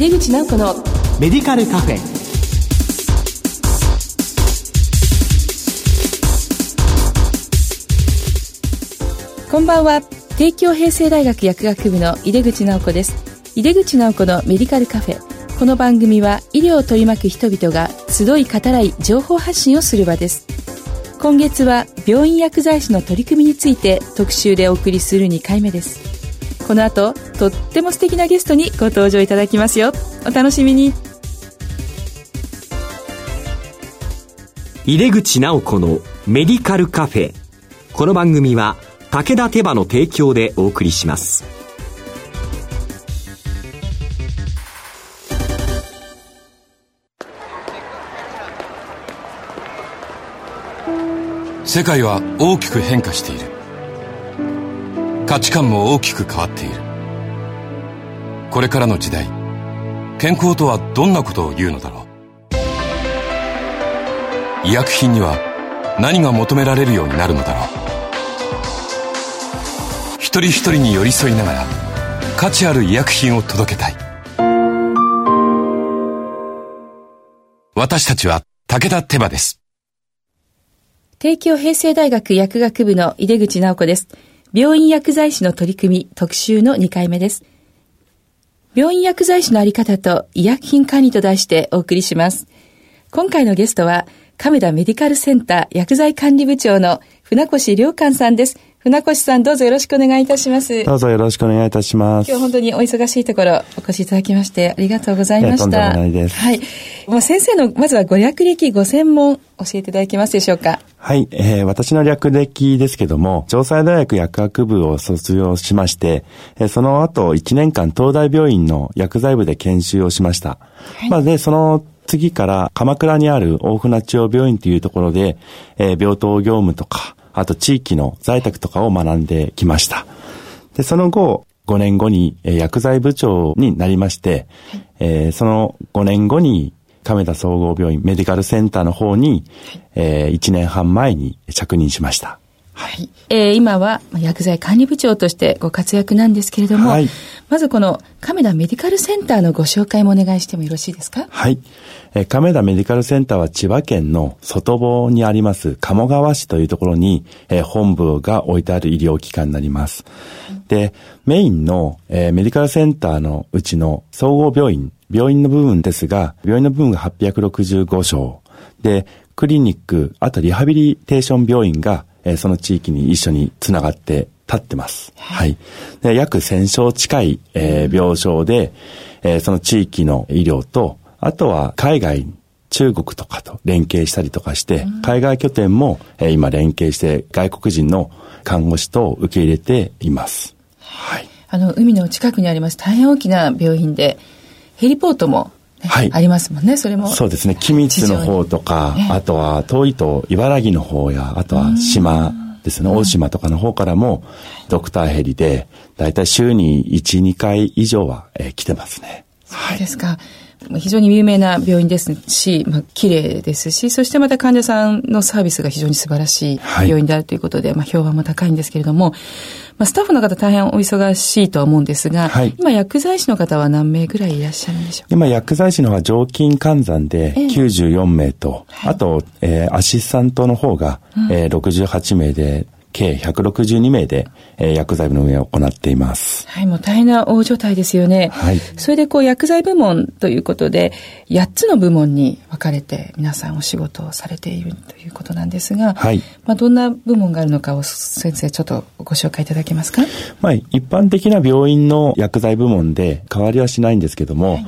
井出口直子のメディカルカフェ。こんばんは。帝京平成大学薬学部の井出口直子です。井出口直子のメディカルカフェ。この番組は医療を取り巻く人々が集い語らい情報発信をする場です。今月は病院薬剤師の取り組みについて特集でお送りする2回目ですこの後とっても素敵なゲストにご登場いただきますよ。お楽しみに。入れ口直子のメディカルカフェ。この番組は武田手羽の提供でお送りします。世界は大きく変化している価値観も大きく変わっている。これからの時代健康とはどんなことを言うのだろう。医薬品には何が求められるようになるのだろう。一人一人に寄り添いながら価値ある医薬品を届けたい。私たちは武田手羽です。帝京平成大学薬学部の井出口直子です。病院薬剤師の取り組み特集の2回目です。病院薬剤師のあり方と医薬品管理と題してお送りします。今回のゲストは、亀田メディカルセンター薬剤管理部長の船越良寛さんです。船越さんどうぞよろしくお願いいたします。どうぞよろしくお願いいたします。今日本当にお忙しいところお越しいただきましてありがとうございました。とんでもないです。はい。もう先生のまずはご略歴ご専門教えていただけますでしょうか？はい、えー、私の略歴ですけども、城西大学薬学部を卒業しまして、えー、その後1年間東大病院の薬剤部で研修をしました。はい、まあで、その次から鎌倉にある大船中央病院というところで、えー、病棟業務とか、あと地域の在宅とかを学んできました。で、その後、5年後に、えー、薬剤部長になりまして、はい、えー、その5年後に亀田総合病院メディカルセンターの方に、はい、えー、1年半前に着任しました。はい。えー、今は薬剤管理部長としてご活躍なんですけれども、はい、まずこの亀田メディカルセンターのご紹介もお願いしてもよろしいですか？はい。え、亀田メディカルセンターは千葉県の外房にあります鴨川市というところに、え、本部が置いてある医療機関になります。で、メインの、え、メディカルセンターのうちの総合病院、病院の部分ですが、病院の部分が865床。で、クリニック、あとリハビリテーション病院がえ、その地域に一緒につながって立ってます。はい。で約1000床近い、え、病床で、え、その地域の医療と、あとは海外、中国とかと連携したりとかして、海外拠点も、えー、今連携して外国人の看護師と受け入れています。はい。あの、海の近くにあります大変大きな病院で、ヘリポートもはい、ありますもんね、それも。そうですね、君津の方とか、あとは遠いと茨城の方や、あとは島ですね、大島とかの方からも、ドクターヘリで、だいたい週に1、2回以上は、えー、来てますね。そうですか。非常に有名な病院ですし、まあ、綺麗ですし、そしてまた患者さんのサービスが非常に素晴らしい病院であるということで、はい、まあ、評判も高いんですけれども、まあ、スタッフの方大変お忙しいとは思うんですが、はい、今薬剤師の方は何名ぐらいいらっしゃるんでしょう？か今薬剤師の方は常勤換算で94名と、えー、あと、えー、アシスタントの方が、うん、えー、68名で、計162名で、えー、薬剤部の運営を行っています。はい、もう大変な大所帯ですよね。はい。それでこう薬剤部門ということで、8つの部門に分かれて皆さんお仕事をされているということなんですが、はい。まあどんな部門があるのかを先生ちょっとご紹介いただけますか？まあ一般的な病院の薬剤部門で変わりはしないんですけども、はい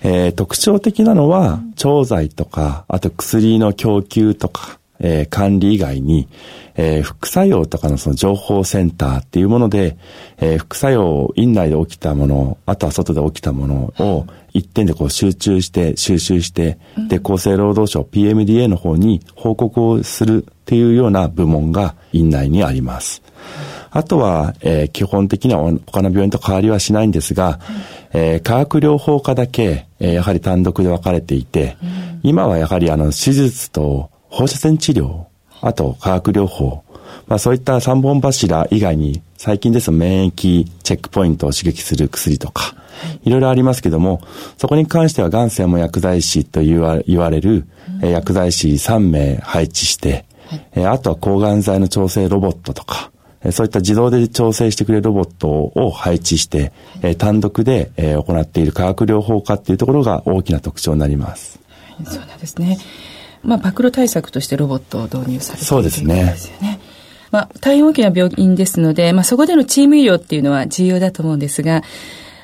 えー、特徴的なのは、調剤とか、あと薬の供給とか、えー、管理以外に、えー、副作用とかのその情報センターっていうもので、えー、副作用院内で起きたもの、あとは外で起きたものを一点でこう集中して収集して、で、厚生労働省 PMDA の方に報告をするっていうような部門が院内にあります。あとは、えー、基本的には他の病院と変わりはしないんですが、えー、化学療法科だけ、えー、やはり単独で分かれていて、今はやはりあの手術と放射線治療、あと化学療法、まあそういった三本柱以外に最近ですと免疫チェックポイントを刺激する薬とか、いろいろありますけども、そこに関しては、がん専門薬剤師と言わ言われる、え薬剤師3名配置して、えあとは抗がん剤の調整ロボットとか、そういった自動で調整してくれるロボットを配置して、え単独で、え行っている化学療法科っていうところが大きな特徴になります。そうなんですね。まあ、暴露対策としてロボットを導入されているそうですね。ですよね。まあ、大変大きな病院ですので、まあ、そこでのチーム医療っていうのは重要だと思うんですが、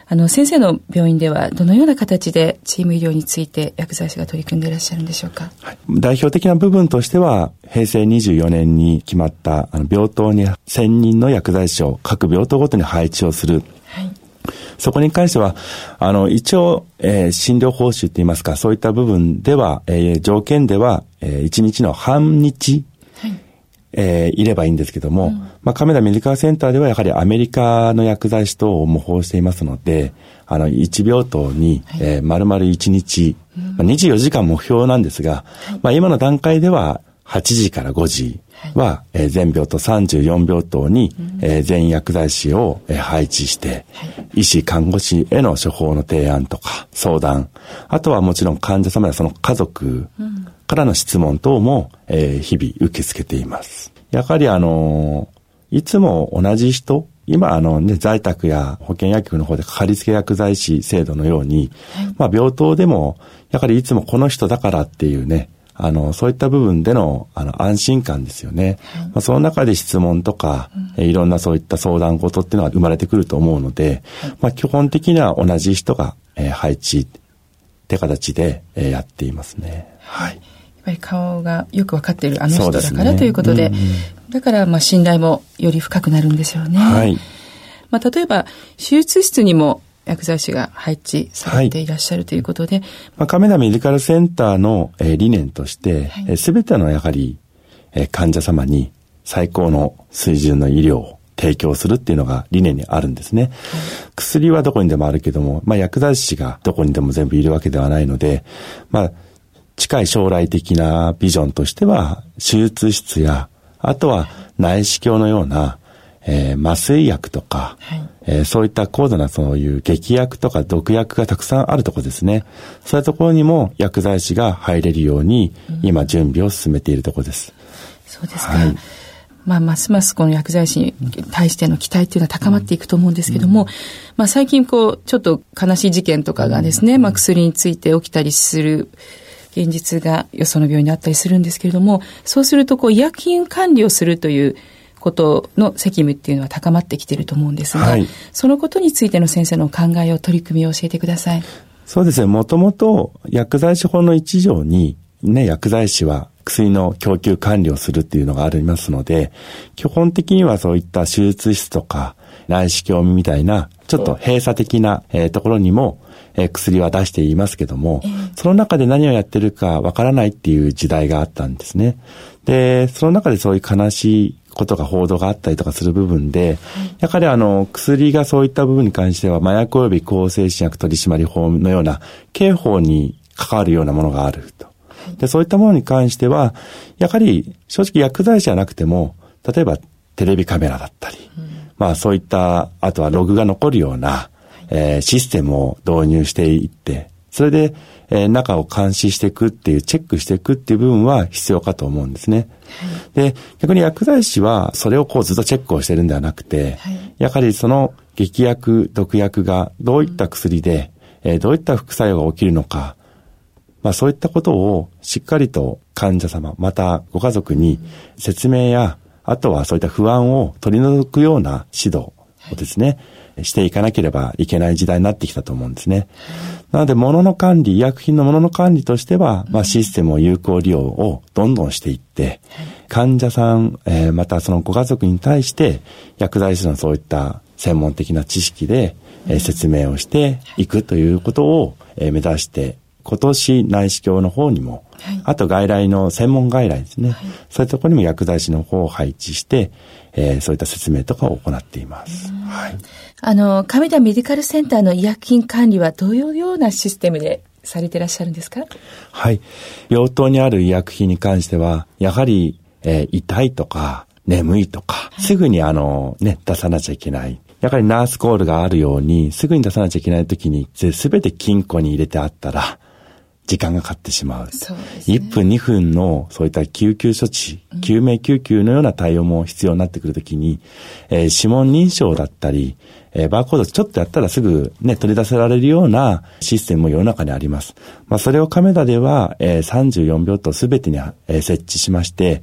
あの、先生の病院ではどのような形でチーム医療について薬剤師が取り組んでいらっしゃるんでしょうか、はい、代表的な部分としては、平成24年に決まったあの病棟に1000人の薬剤師を各病棟ごとに配置をする。はい、そこに関しては、あの、一応、えー、診療報酬って言いますか、そういった部分では、えー、条件では、えー、1日の半日えー、いればいいんですけども、うん、まあ、亀田メディカルセンターではやはりアメリカの薬剤師等を模倣していますので、あの、1病棟に、はい、えー、丸々1日、うん、まあ、24時間目標なんですが、はい、まあ、今の段階では8時から5時は、はい、えー、全病棟34病棟に、うん、えー、全薬剤師を、えー、配置して、はい、医師、看護師への処方の提案とか相談、あとはもちろん患者様やその家族からの質問等も、えー、日々受け付けています。やはりあのいつも同じ人、今あのね、在宅や保健薬局の方でかかりつけ薬剤師制度のように、はい、まあ病棟でも、やはりいつもこの人だからっていうね、あの、そういった部分での、あの、安心感ですよね。はい、まあ、その中で質問とか、うん、いろんなそういった相談事っていうのが生まれてくると思うので、はい、まあ、基本的には同じ人が、えー、配置って形で、えー、やっていますね。はい。ぱり顔がよく分かっているあの人だからということで、でねうん、だからまあ信頼もより深くなるんですよね。はい。まあ例えば手術室にも薬剤師が配置されていらっしゃるということで。はい、まあ、亀田メディカルセンターの、えー、理念として、す、べ、てのやはり、えー、患者様に最高の水準の医療を提供するっていうのが理念にあるんですね。はい、薬はどこにでもあるけども、まあ、薬剤師がどこにでも全部いるわけではないので、まあ、近い将来的なビジョンとしては、手術室や、あとは内視鏡のような、えー、麻酔薬とか、はい、えー、そういった高度なそういう劇薬とか毒薬がたくさんあるところですね。そういうところにも薬剤師が入れるように、今準備を進めているところです。そうですか。はいまあ、ますますこの薬剤師に対しての期待っていうのは高まっていくと思うんですけども、うん、まあ、最近こう、ちょっと悲しい事件とかがですね、まあ、薬について起きたりする現実がよその病院にあったりするんですけれども、そうするとこう医薬品管理をするということの責務っていうのは高まってきていると思うんですが、はい、そのことについての先生の考えを取り組みを教えてください。そうですね。もともと薬剤師法の一条に、ね、薬剤師は薬の供給管理をするっていうのがありますので、基本的にはそういった手術室とか内視鏡みたいな、ちょっと閉鎖的な、えー、ところにもえー、薬は出していますけども、えー、その中で何をやってるかわからないっていう時代があったんですね。で、その中でそういう悲しいことが報道があったりとかする部分で、やはりあの、薬がそういった部分に関しては、麻薬及び抗精神薬取締法のような刑法に関わるようなものがあると。で、そういったものに関しては、やはり正直薬剤師じゃなくても、例えばテレビカメラだったり、うん、まあそういった、あとはログが残るような、えー、システムを導入していって、それで、えー、中を監視していくっていう、チェックしていくっていう部分は必要かと思うんですね。はい、で、逆に薬剤師はそれをこうずっとチェックをしてるんではなくて、はい、やはりその劇薬、毒薬がどういった薬で、うん、えー、どういった副作用が起きるのか、まあそういったことをしっかりと患者様、またご家族に説明や、あとはそういった不安を取り除くような指導をですね、はいしていかなければいけない時代になってきたと思うんですね。なので、物の管理、医薬品の物の管理としては、まあ、システムを有効利用をどんどんしていって、患者さん、えー、またそのご家族に対して、薬剤師のそういった専門的な知識で、えー、説明をしていくということを、えー、目指して今年内視鏡の方にも、はい、あと外来の専門外来ですね、はい、そういうところにも薬剤師の方を配置して、えー、そういった説明とかを行っています。はい。あの、亀田メディカルセンターの医薬品管理はどういうようなシステムでされていらっしゃるんですか？はい。病棟にある医薬品に関しては、やはり、えー、痛いとか、眠いとか、すぐにあの、ね、出さなきゃいけない。やはりナースコールがあるように、すぐに出さなきゃいけない時に、すべて金庫に入れてあったら、時間がかかってしまう。そうですね、1分2分のそういった救急処置、救命救急のような対応も必要になってくるときに、えー、指紋認証だったり、えー、バーコードちょっとやったらすぐね、取り出せられるようなシステムも世の中にあります。まあ、それをカメラでは、えー、34秒とすべてに、えー、設置しまして、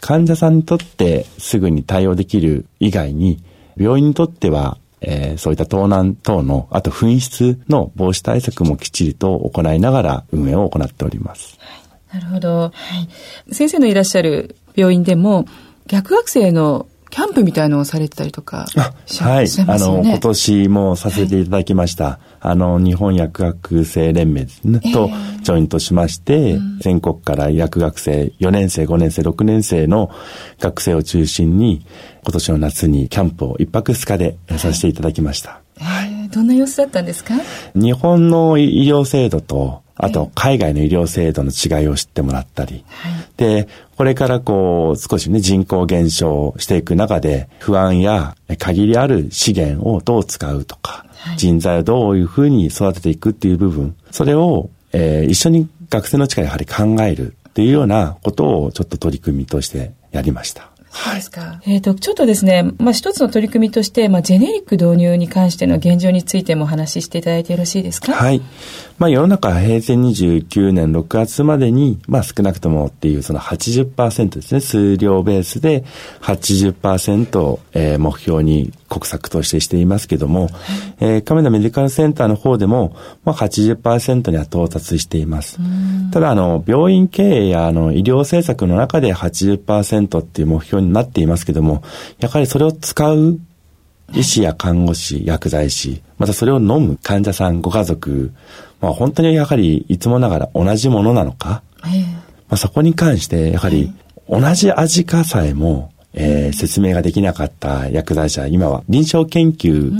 患者さんにとってすぐに対応できる以外に、病院にとってはえー、そういった盗難等の、あと紛失の防止対策もきっちりと行いながら運営を行っております。なるほど。はい、先生のいらっしゃる病院でも、逆学生のキャンプみたいのをされてたりとかはい。あの、今年もさせていただきました。はい、あの、日本薬学生連盟ね、えー、とジョイントしまして、うん、全国から薬学生4年生、5年生、6年生の学生を中心に、今年の夏にキャンプを一泊二日でさせていただきました。はい、どんな様子だったんですか？日本の医療制度と、あと海外の医療制度の違いを知ってもらったり、はい、で、これからこう少しね人口減少していく中で不安や限りある資源をどう使うとか、はい、人材をどういうふうに育てていくっていう部分、それを、えー、一緒に学生の力やはり考えるっていうようなことをちょっと取り組みとしてやりました。そうですか。はい、えっ、ー、と、ちょっとですね、まあ、一つの取り組みとして、まあ、ジェネリック導入に関しての現状についてもお話ししていただいてよろしいですか？はい。まあ、世の中平成29年6月までに、まあ、少なくともっていうその80%ですね、数量ベースで80%、えー、目標に国策としてしていますけども、はい、えー、亀田メディカルセンターの方でも、まあ80%には到達しています。ただ、あの、病院経営やあの医療政策の中で80%っていう目標になっていますけども、やはりそれを使う医師や看護師、薬剤師、またそれを飲む患者さん、ご家族、まあ本当にやはりいつもながら同じものなのか、まあそこに関してやはり同じ味かさえもえー、説明ができなかった薬剤師は今は臨床研究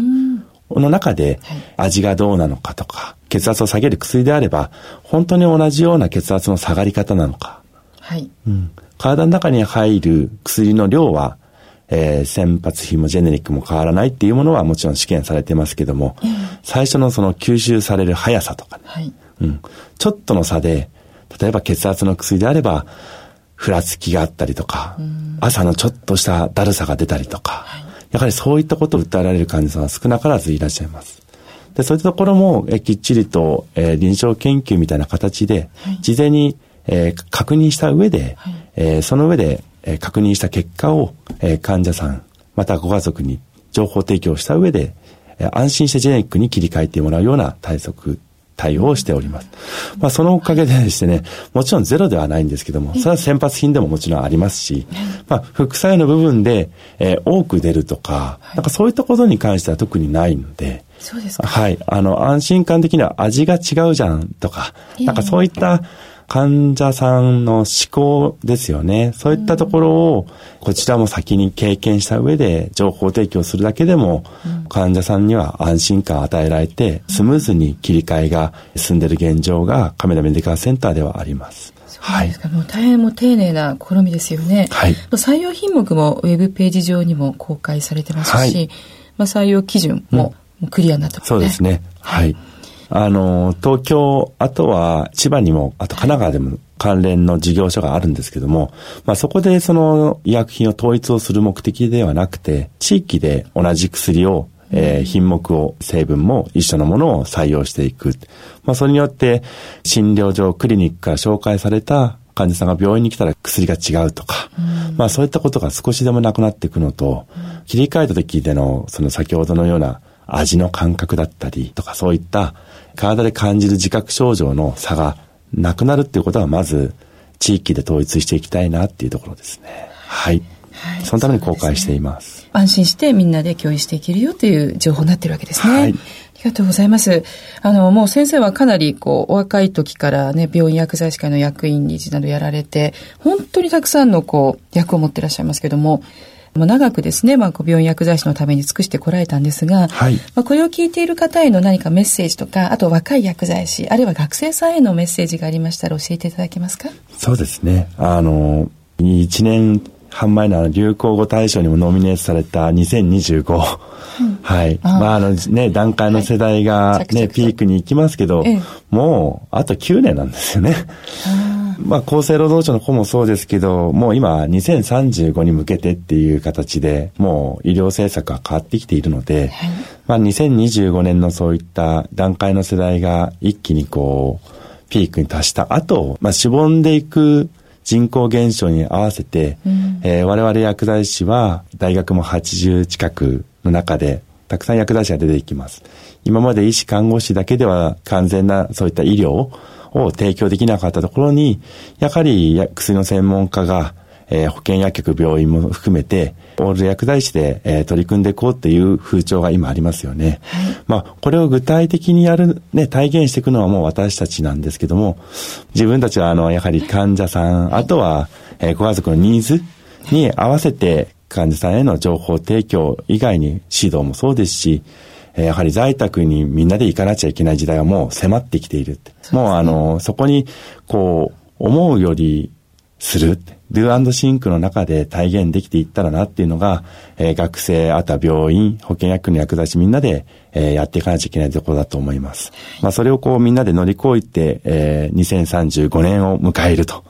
の中で味がどうなのかとか、血圧を下げる薬であれば、本当に同じような血圧の下がり方なのか。はい。うん。体の中に入る薬の量は、えー、先発費もジェネリックも変わらないっていうものはもちろん試験されてますけども、最初のその吸収される速さとかね、はい、うん、ちょっとの差で、例えば血圧の薬であれば、ふらつきがあったりとか、朝のちょっとしただるさが出たりとか、はい、やはりそういったことを訴えられる患者さんは少なからずいらっしゃいます。で、そういったところも、えきっちりと、えー、臨床研究みたいな形で、事前に、えー、確認した上で、はい、えー、その上で、えー、確認した結果を、えー、患者さん、またご家族に情報提供した上で、えー、安心してジェネリックに切り替えてもらうような対策対応をしております。まあ、そのおかげでですね、もちろんゼロではないんですけども、それは先発品でももちろんありますし、まあ、副作用の部分で、えー、多く出るとか、なんかそういったことに関しては特にないので、そうですか。はい。あの、安心感的には味が違うじゃんとか、なんかそういった患者さんの思考ですよね。そういったところを、こちらも先に経験した上で情報提供するだけでも、患者さんには安心感を与えられて、スムーズに切り替えが進んでいる現状が亀田メディカルセンターではあります。はい。もう大変も丁寧な試みですよね。はい。採用品目もウェブページ上にも公開されてますし、はい、まあ採用基準もクリアになってますね、そうですね。はい、はいあの、東京、あとは千葉にも、あと神奈川でも関連の事業所があるんですけども、まあそこでその医薬品を統一をする目的ではなくて、地域で同じ薬をえー、品目を、成分も一緒のものを採用していく。まあ、それによって、診療所、クリニックから紹介された患者さんが病院に来たら薬が違うとか、うん、まあ、そういったことが少しでもなくなっていくのと、うん、切り替えた時での、その先ほどのような味の感覚だったりとか、そういった体で感じる自覚症状の差がなくなるっていうことは、まず地域で統一していきたいなっていうところですね。はい。はい、そのために公開しています。すね、安心してみんなで共有していけるよという情報になってるわけですね。はい。ありがとうございます。あの、もう先生はかなり、こう、お若い時からね、病院薬剤師会の役員理事などやられて、本当にたくさんの、こう、役を持ってらっしゃいますけども、もう長くですね、まあ、病院薬剤師のために尽くしてこられたんですが、はい、まあ、これを聞いている方への何かメッセージとか、あと若い薬剤師、あるいは学生さんへのメッセージがありましたら教えていただけますか？そうですね。あの、1年半前の流行語大賞にもノミネートされた2025。うん、はい。あまあ、あのね、段階の世代がね、はい、ピークに行きますけど、ええ、もう、あと9年なんですよね。まあ、厚生労働省の子もそうですけど、もう今、2035に向けてっていう形で、もう医療政策が変わってきているので、はい、まあ、2025年のそういった段階の世代が一気にこう、ピークに達した後、まあ、しぼんでいく人口減少に合わせて、うん、えー、我々薬剤師は大学も80近くの中で、たくさん薬剤師が出ていきます。今まで医師看護師だけでは完全なそういった医療を提供できなかったところに、やはり薬の専門家が、えー、保健薬局、病院も含めて、オール薬剤師で、えー、取り組んでいこうっていう風潮が今ありますよね。はい、まあ、これを具体的にやる、ね、体現していくのはもう私たちなんですけども、自分たちは、あの、やはり患者さん、あとは、えー、ご家族のニーズに合わせて、患者さんへの情報提供以外に指導もそうですし、やはり在宅にみんなで行かなきゃいけない時代はもう迫ってきている。もうあの、そこに、こう、思うよりする。Do シンクの中で体現できていったらなっていうのが、えー、学生、あとは病院、保健薬の役立ちみんなで、えー、やっていかなきゃいけないところだと思います。まあそれをこうみんなで乗り越えて、えー、2035年を迎えると、はい、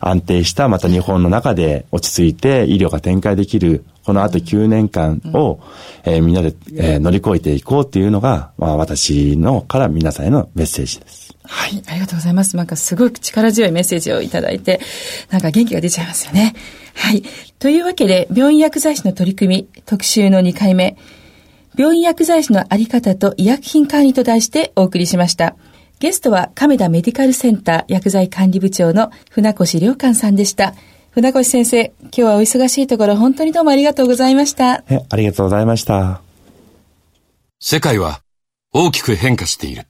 安定したまた日本の中で落ち着いて医療が展開できるこの後9年間を、えー、みんなで、えー、乗り越えていこうっていうのが、まあ私のから皆さんへのメッセージです。はい、ありがとうございます。なんかすごく力強いメッセージをいただいて、なんか元気が出ちゃいますよね。はい。というわけで、病院薬剤師の取り組み、特集の2回目、病院薬剤師のあり方と医薬品管理と題してお送りしました。ゲストは亀田メディカルセンター薬剤管理部長の船越良寛さんでした。船越先生、今日はお忙しいところ本当にどうもありがとうございました。え、ありがとうございました。世界は大きく変化している。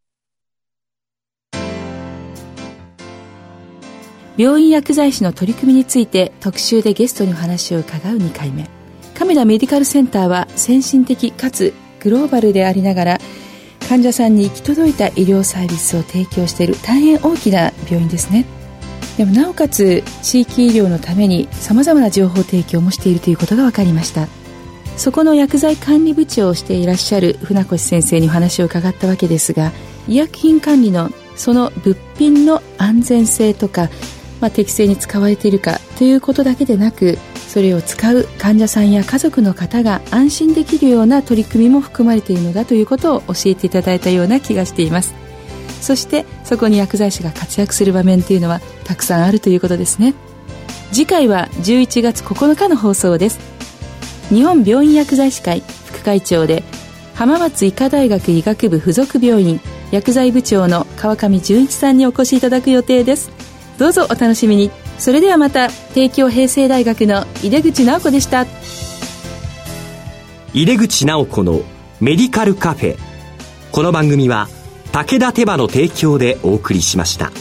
病院薬剤師の取り組みについて特集でゲストにお話を伺う2回目。亀田メディカルセンターは先進的かつグローバルでありながら患者さんに行き届いた医療サービスを提供している大変大きな病院ですね。でもなおかつ地域医療のためにさまざまな情報提供もしているということが分かりました。そこの薬剤管理部長をしていらっしゃる船越先生にお話を伺ったわけですが医薬品管理のその物品の安全性とかまあ、適正に使われているかということだけでなくそれを使う患者さんや家族の方が安心できるような取り組みも含まれているのだということを教えていただいたような気がしています。そしてそこに薬剤師が活躍する場面というのはたくさんあるということですね。次回は11月9日の放送です。日本病院薬剤師会副会長で浜松医科大学医学部附属病院薬剤部長の川上純一さんにお越しいただく予定です。どうぞお楽しみに。それではまた帝京平成大学の井出口直子でした。井出口直子のメディカルカフェ。この番組は武田手羽の提供でお送りしました。